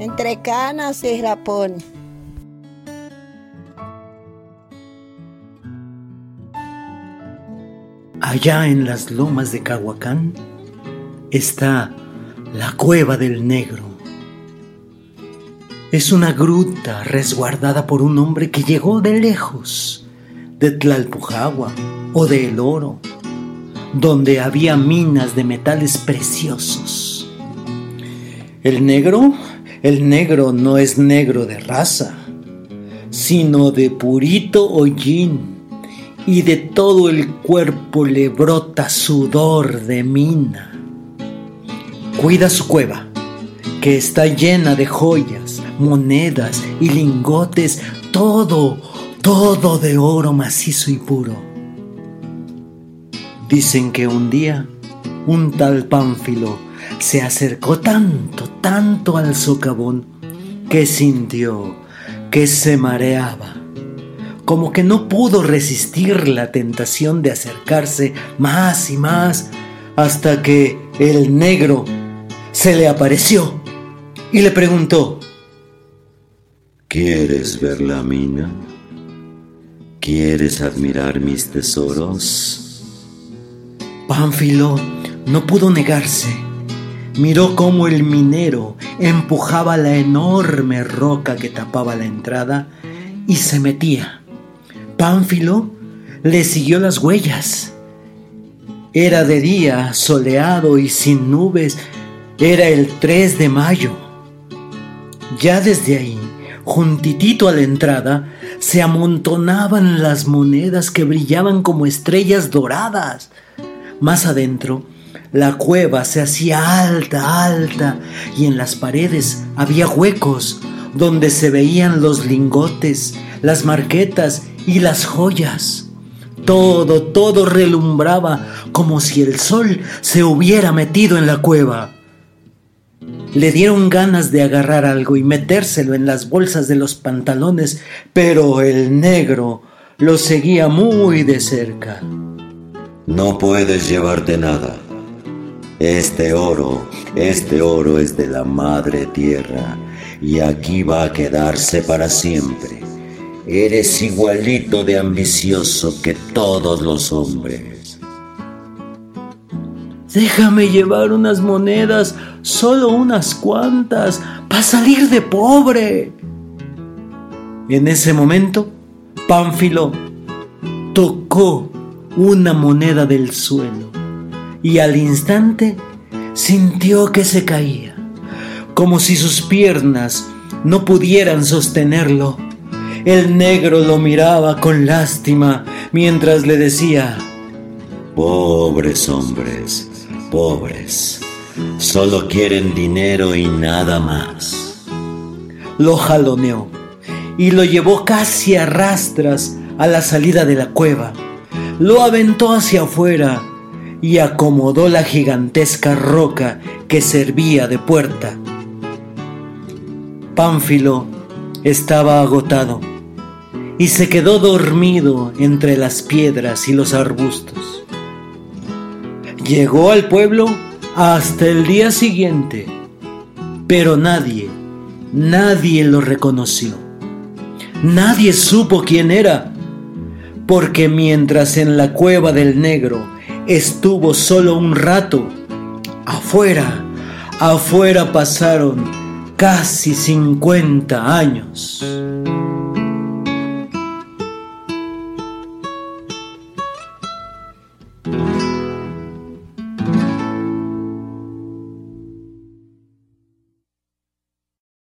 entre canas y rapón. Allá en las lomas de Cahuacán está la cueva del negro. Es una gruta resguardada por un hombre que llegó de lejos, de Tlalpujagua o de El Oro, donde había minas de metales preciosos. El negro, el negro no es negro de raza, sino de purito hollín, y de todo el cuerpo le brota sudor de mina. Cuida su cueva, que está llena de joyas, monedas y lingotes, todo, todo de oro macizo y puro. Dicen que un día un tal Pánfilo se acercó tanto, tanto al socavón que sintió que se mareaba, como que no pudo resistir la tentación de acercarse más y más hasta que el negro se le apareció y le preguntó, ¿Quieres ver la mina? ¿Quieres admirar mis tesoros? Pánfilo no pudo negarse. Miró cómo el minero empujaba la enorme roca que tapaba la entrada y se metía. Pánfilo le siguió las huellas. Era de día, soleado y sin nubes. Era el 3 de mayo. Ya desde ahí, juntitito a la entrada, se amontonaban las monedas que brillaban como estrellas doradas. Más adentro, la cueva se hacía alta, alta, y en las paredes había huecos donde se veían los lingotes, las marquetas y las joyas. Todo, todo relumbraba como si el sol se hubiera metido en la cueva. Le dieron ganas de agarrar algo y metérselo en las bolsas de los pantalones, pero el negro lo seguía muy de cerca. No puedes llevarte nada. Este oro, este oro es de la madre tierra y aquí va a quedarse para siempre. Eres igualito de ambicioso que todos los hombres. Déjame llevar unas monedas, solo unas cuantas, para salir de pobre. En ese momento, Pánfilo tocó una moneda del suelo y al instante sintió que se caía, como si sus piernas no pudieran sostenerlo. El negro lo miraba con lástima mientras le decía, Pobres hombres, pobres, solo quieren dinero y nada más. Lo jaloneó y lo llevó casi a rastras a la salida de la cueva. Lo aventó hacia afuera y acomodó la gigantesca roca que servía de puerta. Pánfilo estaba agotado y se quedó dormido entre las piedras y los arbustos. Llegó al pueblo hasta el día siguiente, pero nadie, nadie lo reconoció. Nadie supo quién era, porque mientras en la cueva del negro estuvo solo un rato, afuera, afuera pasaron casi 50 años.